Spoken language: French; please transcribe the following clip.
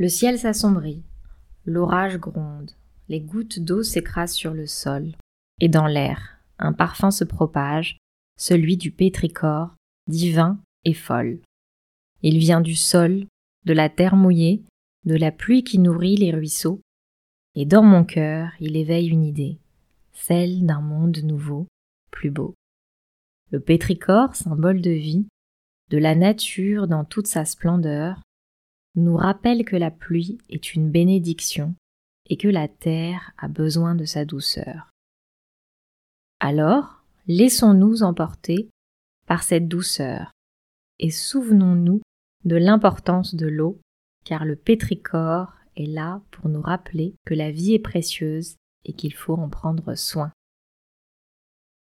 Le ciel s'assombrit, l'orage gronde, les gouttes d'eau s'écrasent sur le sol, et dans l'air, un parfum se propage, celui du pétrichor, divin et folle. Il vient du sol, de la terre mouillée, de la pluie qui nourrit les ruisseaux, et dans mon cœur il éveille une idée, celle d'un monde nouveau, plus beau. Le pétrichor, symbole de vie, de la nature dans toute sa splendeur, nous rappelle que la pluie est une bénédiction et que la terre a besoin de sa douceur. Alors, laissons-nous emporter par cette douceur et souvenons-nous de l'importance de l'eau, car le pétrichor est là pour nous rappeler que la vie est précieuse et qu'il faut en prendre soin.